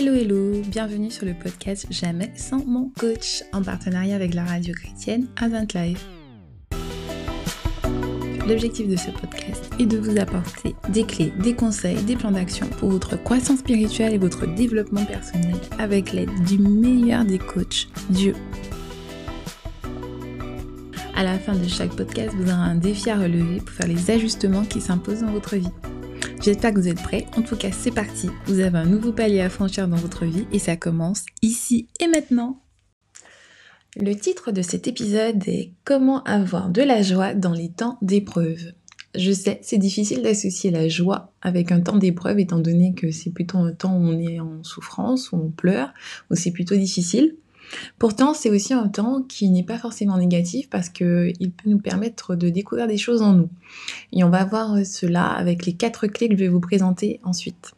Hello hello, bienvenue sur le podcast Jamais sans mon coach en partenariat avec la radio chrétienne Advent Live. L'objectif de ce podcast est de vous apporter des clés, des conseils, des plans d'action pour votre croissance spirituelle et votre développement personnel avec l'aide du meilleur des coachs, Dieu. À la fin de chaque podcast, vous aurez un défi à relever pour faire les ajustements qui s'imposent dans votre vie. J'espère que vous êtes prêts. En tout cas, c'est parti. Vous avez un nouveau palier à franchir dans votre vie et ça commence ici et maintenant. Le titre de cet épisode est Comment avoir de la joie dans les temps d'épreuve. Je sais, c'est difficile d'associer la joie avec un temps d'épreuve étant donné que c'est plutôt un temps où on est en souffrance, où on pleure, où c'est plutôt difficile. Pourtant, c'est aussi un temps qui n'est pas forcément négatif parce qu'il peut nous permettre de découvrir des choses en nous. Et on va voir cela avec les quatre clés que je vais vous présenter ensuite.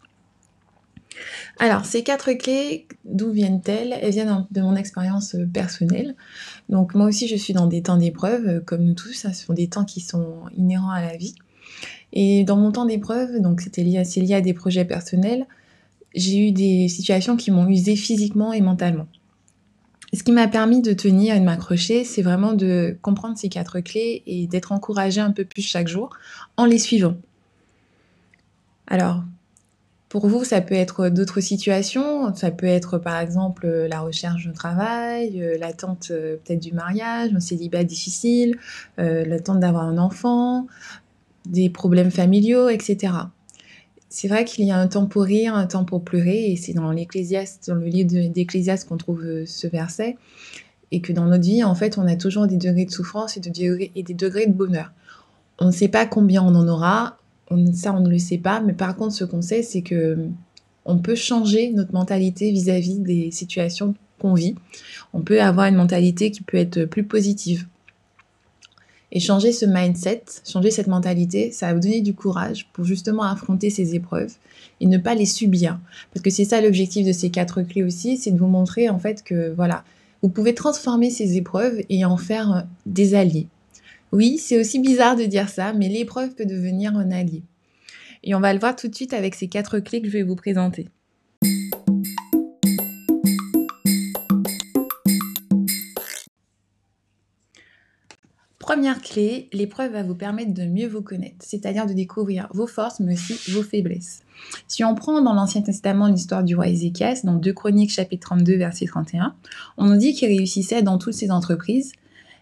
Alors, ces quatre clés, d'où viennent-elles? Elles viennent de mon expérience personnelle. Donc, moi aussi, je suis dans des temps d'épreuve, comme nous tous. Ce sont des temps qui sont inhérents à la vie. Et dans mon temps d'épreuve, donc lié, lié à des projets personnels, j'ai eu des situations qui m'ont usé physiquement et mentalement. Ce qui m'a permis de tenir et de m'accrocher, c'est vraiment de comprendre ces quatre clés et d'être encouragée un peu plus chaque jour en les suivant. Alors, pour vous, ça peut être d'autres situations. Ça peut être par exemple la recherche de travail, euh, l'attente euh, peut-être du mariage, un célibat difficile, euh, l'attente d'avoir un enfant, des problèmes familiaux, etc c'est vrai qu'il y a un temps pour rire, un temps pour pleurer, et c'est dans l'Ecclésiaste, dans le livre d'Ecclésiaste qu'on trouve euh, ce verset, et que dans notre vie, en fait, on a toujours des degrés de souffrance et, des degrés de bonheur. On ne sait pas combien on en aura, ça on ne le sait pas, mais par contre, ce qu'on sait, c'est que on peut changer notre mentalité vis-à-vis -vis des situations qu'on vit. On peut avoir une mentalité qui peut être plus positive. Et changer ce mindset, changer cette mentalité, ça va vous donner du courage pour justement affronter ces épreuves et ne pas les subir. Parce que c'est ça l'objectif de ces quatre clés aussi, c'est de vous montrer en fait que voilà, vous pouvez transformer ces épreuves et en faire euh, des alliés. Oui, c'est aussi bizarre de dire ça, mais l'épreuve peut devenir un allié. Et on va le voir tout de suite avec ces quatre clés que je vais vous présenter. Première clé, l'épreuve va vous permettre de mieux vous connaître, c'est-à-dire de découvrir vos forces, mais aussi vos faiblesses. Si on prend dans l'Ancien Testament l'histoire du roi Ézéchias, dans 2 Chroniques chapitre 32 verset 31, on nous dit qu'il réussissait dans toutes ses entreprises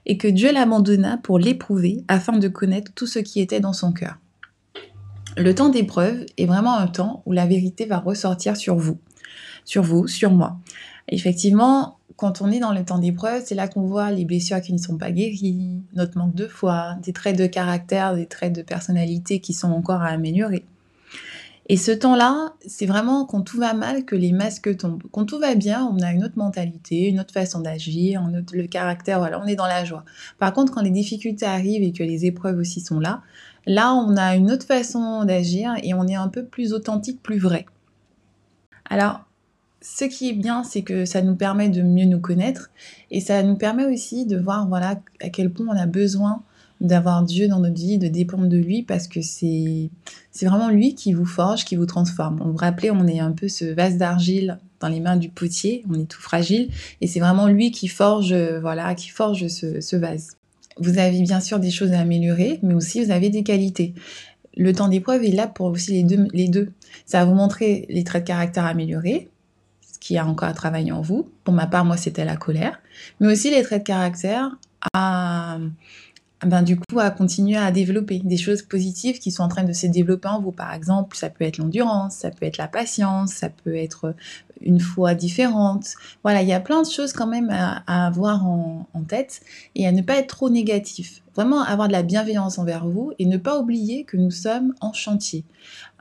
et que Dieu l'abandonna pour l'éprouver afin de connaître tout ce qui était dans son cœur. Le temps d'épreuve est vraiment un temps où la vérité va ressortir sur vous, sur vous, sur moi. Effectivement, quand on est dans le temps d'épreuve, c'est là qu'on voit les blessures qui ne sont pas guéries, notre manque de foi, des traits de caractère, des traits de personnalité qui sont encore à améliorer. Et ce temps-là, c'est vraiment quand tout va mal que les masques tombent. Quand tout va bien, on a une autre mentalité, une autre façon d'agir, le caractère, voilà, on est dans la joie. Par contre, quand les difficultés arrivent et que les épreuves aussi sont là, là, on a une autre façon d'agir et on est un peu plus authentique, plus vrai. Alors, ce qui est bien, c'est que ça nous permet de mieux nous connaître et ça nous permet aussi de voir voilà à quel point on a besoin d'avoir Dieu dans notre vie, de dépendre de lui parce que c'est vraiment lui qui vous forge, qui vous transforme. On vous rappelez, on est un peu ce vase d'argile dans les mains du potier, on est tout fragile et c'est vraiment lui qui forge voilà, qui forge ce, ce vase. Vous avez bien sûr des choses à améliorer, mais aussi vous avez des qualités. Le temps d'épreuve est là pour aussi les deux, les deux. Ça va vous montrer les traits de caractère améliorés, qui a encore à travailler en vous. Pour ma part, moi, c'était la colère, mais aussi les traits de caractère à, ben, du coup, à continuer à développer des choses positives qui sont en train de se développer en vous. Par exemple, ça peut être l'endurance, ça peut être la patience, ça peut être une foi différente. Voilà, il y a plein de choses quand même à, avoir en, tête et à ne pas être trop négatif. Vraiment avoir de la bienveillance envers vous et ne pas oublier que nous sommes en chantier.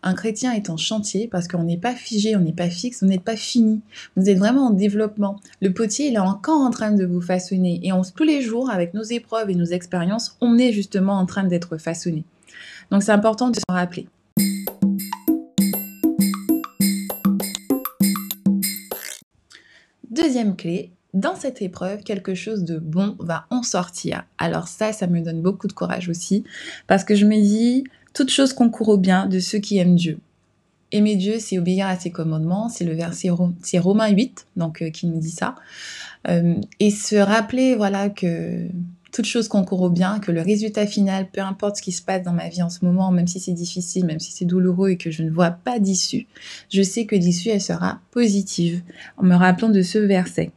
Un chrétien est en chantier parce qu'on n'est pas figé, on n'est pas fixe, on n'est pas fini. Vous êtes vraiment en développement. Le potier, il est encore en train de vous façonner. Et on, tous les jours, avec nos épreuves et nos expériences, on est justement en train d'être façonné. Donc c'est important de s'en rappeler. Deuxième clé, dans cette épreuve, quelque chose de bon va en sortir. Alors ça, ça me donne beaucoup de courage aussi, parce que je me dis, toute chose concourt au bien de ceux qui aiment Dieu. aimer Dieu, c'est obéir à ses commandements. C'est le verset, c'est Romains 8, donc euh, qui nous dit ça. Euh, et se rappeler, voilà, que toute chose concourt au bien, que le résultat final, peu importe ce qui se passe dans ma vie en ce moment, même si c'est difficile, même si c'est douloureux et que je ne vois pas d'issue, je sais que l'issue, elle sera positive en me rappelant de ce verset.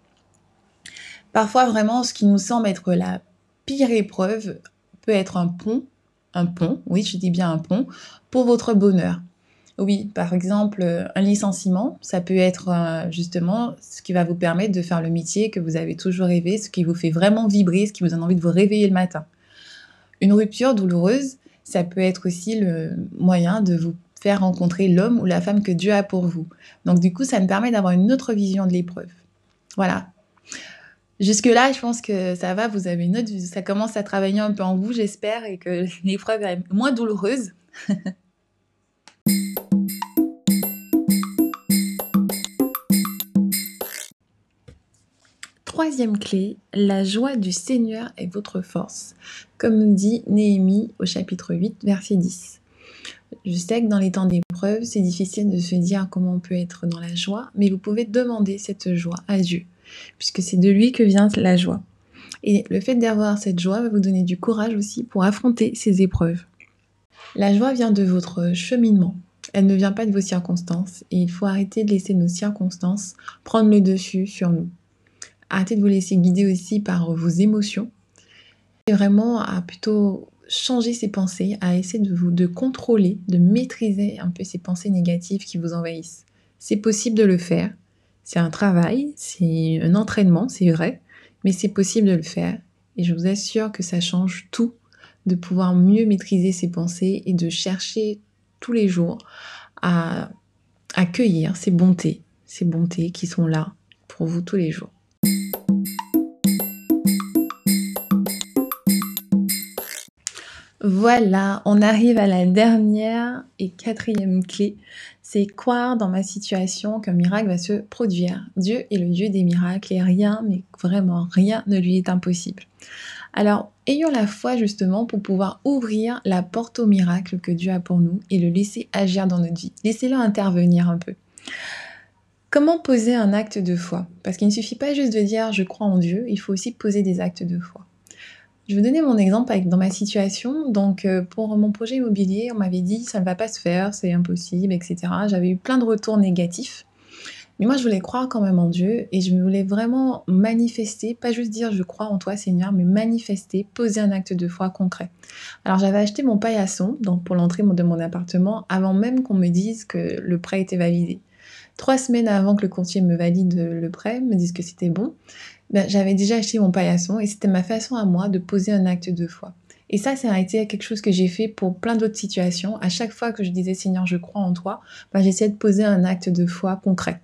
Parfois, vraiment, ce qui nous semble être la pire épreuve peut être un pont, un pont, oui, je dis bien un pont, pour votre bonheur. Oui, par exemple, euh, un licenciement, ça peut être euh, justement ce qui va vous permettre de faire le métier que vous avez toujours rêvé, ce qui vous fait vraiment vibrer, ce qui vous donne envie de vous réveiller le matin. Une rupture douloureuse, ça peut être aussi le moyen de vous faire rencontrer l'homme ou la femme que Dieu a pour vous. Donc du coup, ça me permet d'avoir une autre vision de l'épreuve. Voilà. Jusque-là, je pense que ça va, vous avez une autre, ça commence à travailler un peu en vous, j'espère, et que l'épreuve est moins douloureuse. Troisième clé, la joie du Seigneur est votre force, comme dit Néhémie au chapitre 8, verset 10. Je sais que dans les temps d'épreuve, c'est difficile de se dire comment on peut être dans la joie, mais vous pouvez demander cette joie à Dieu, puisque c'est de lui que vient la joie. Et le fait d'avoir cette joie va vous donner du courage aussi pour affronter ces épreuves. La joie vient de votre cheminement. Elle ne vient pas de vos circonstances et il faut arrêter de laisser nos circonstances prendre le dessus sur nous. Arrêtez de vous laisser guider aussi par vos émotions. Et vraiment à plutôt changer ses pensées, à essayer de vous de contrôler, de maîtriser un peu ces pensées négatives qui vous envahissent. C'est possible de le faire. C'est un travail, c'est un entraînement, c'est vrai, mais c'est possible de le faire. Et je vous assure que ça change tout de pouvoir mieux maîtriser ses pensées et de chercher tous les jours à accueillir ces bontés, ces bontés qui sont là pour vous tous les jours. Voilà, on arrive à la dernière et quatrième clé. C'est croire dans ma situation qu'un miracle va se produire? Dieu est le Dieu des miracles et rien, mais vraiment rien ne lui est impossible. Alors, ayons la foi justement pour pouvoir ouvrir la porte au miracle que Dieu a pour nous et le laisser agir dans notre vie. Laissez-le intervenir un peu. Comment poser un acte de foi? Parce qu'il ne suffit pas juste de dire je crois en Dieu, il faut aussi poser des actes de foi. Je vais donner mon exemple dans ma situation. Donc, euh, pour mon projet immobilier, on m'avait dit ça ne va pas se faire, c'est impossible, etc. J'avais eu plein de retours négatifs. Mais moi, je voulais croire quand même en Dieu et je voulais vraiment manifester, pas juste dire je crois en toi, Seigneur, mais manifester, poser un acte de foi concret. Alors, j'avais acheté mon paillasson pour l'entrée de mon appartement avant même qu'on me dise que le prêt était validé. Trois semaines avant que le courtier me valide le prêt, me dise que c'était bon, ben, j'avais déjà acheté mon paillasson et c'était ma façon à moi de poser un acte de foi. Et ça, ça a été quelque chose que j'ai fait pour plein d'autres situations. À chaque fois que je disais Seigneur, je crois en toi, ben, j'essayais de poser un acte de foi concret.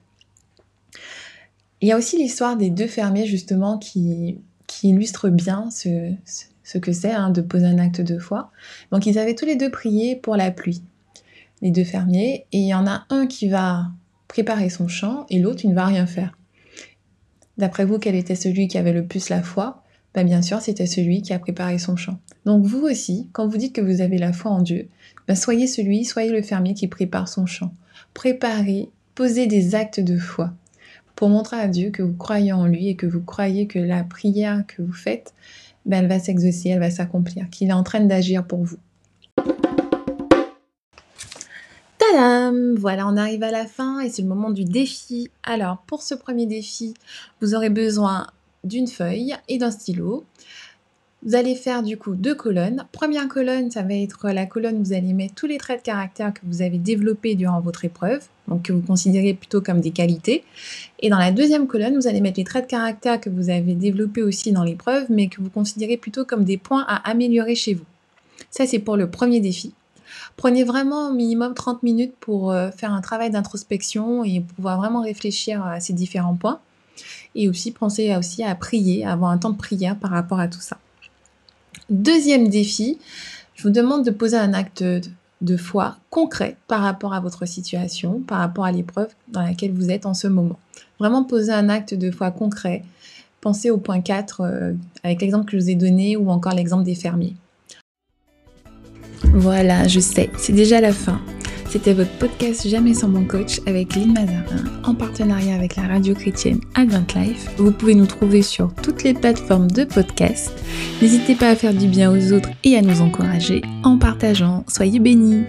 Il y a aussi l'histoire des deux fermiers justement qui, qui illustre bien ce, que c'est hein, de poser un acte de foi. Donc ils avaient tous les deux prié pour la pluie, les deux fermiers, et il y en a un qui va préparer son champ et l'autre il ne va rien faire. D'après vous, quel était celui qui avait le plus la foi? Ben, Bien sûr, c'était celui qui a préparé son champ. Donc vous aussi, quand vous dites que vous avez la foi en Dieu, ben, soyez celui, soyez le fermier qui prépare son champ. Préparez, posez des actes de foi pour montrer à Dieu que vous croyez en lui et que vous croyez que la prière que vous faites, ben, elle va s'exaucer, elle va s'accomplir, qu'il est en train d'agir pour vous. Voilà, on arrive à la fin et c'est le moment du défi. Alors, pour ce premier défi, vous aurez besoin d'une feuille et d'un stylo. Vous allez faire du coup deux colonnes. Première colonne, ça va être la colonne où vous allez mettre tous les traits de caractère que vous avez développés durant votre épreuve, donc que vous considérez plutôt comme des qualités. Et dans la deuxième colonne, vous allez mettre les traits de caractère que vous avez développés aussi dans l'épreuve, mais que vous considérez plutôt comme des points à améliorer chez vous. Ça, c'est pour le premier défi. Prenez vraiment au minimum 30 minutes pour euh, faire un travail d'introspection et pouvoir vraiment réfléchir à ces différents points. Et aussi pensez aussi à prier, à avoir un temps de prière par rapport à tout ça. Deuxième défi, je vous demande de poser un acte de foi concret par rapport à votre situation, par rapport à l'épreuve dans laquelle vous êtes en ce moment. Vraiment poser un acte de foi concret. Pensez au point 4 euh, avec l'exemple que je vous ai donné ou encore l'exemple des fermiers. Voilà, je sais, c'est déjà la fin. C'était votre podcast Jamais sans mon coach avec Lynn Mazarin en partenariat avec la radio chrétienne Advent Life. Vous pouvez nous trouver sur toutes les plateformes de podcast. N'hésitez pas à faire du bien aux autres et à nous encourager en partageant. Soyez bénis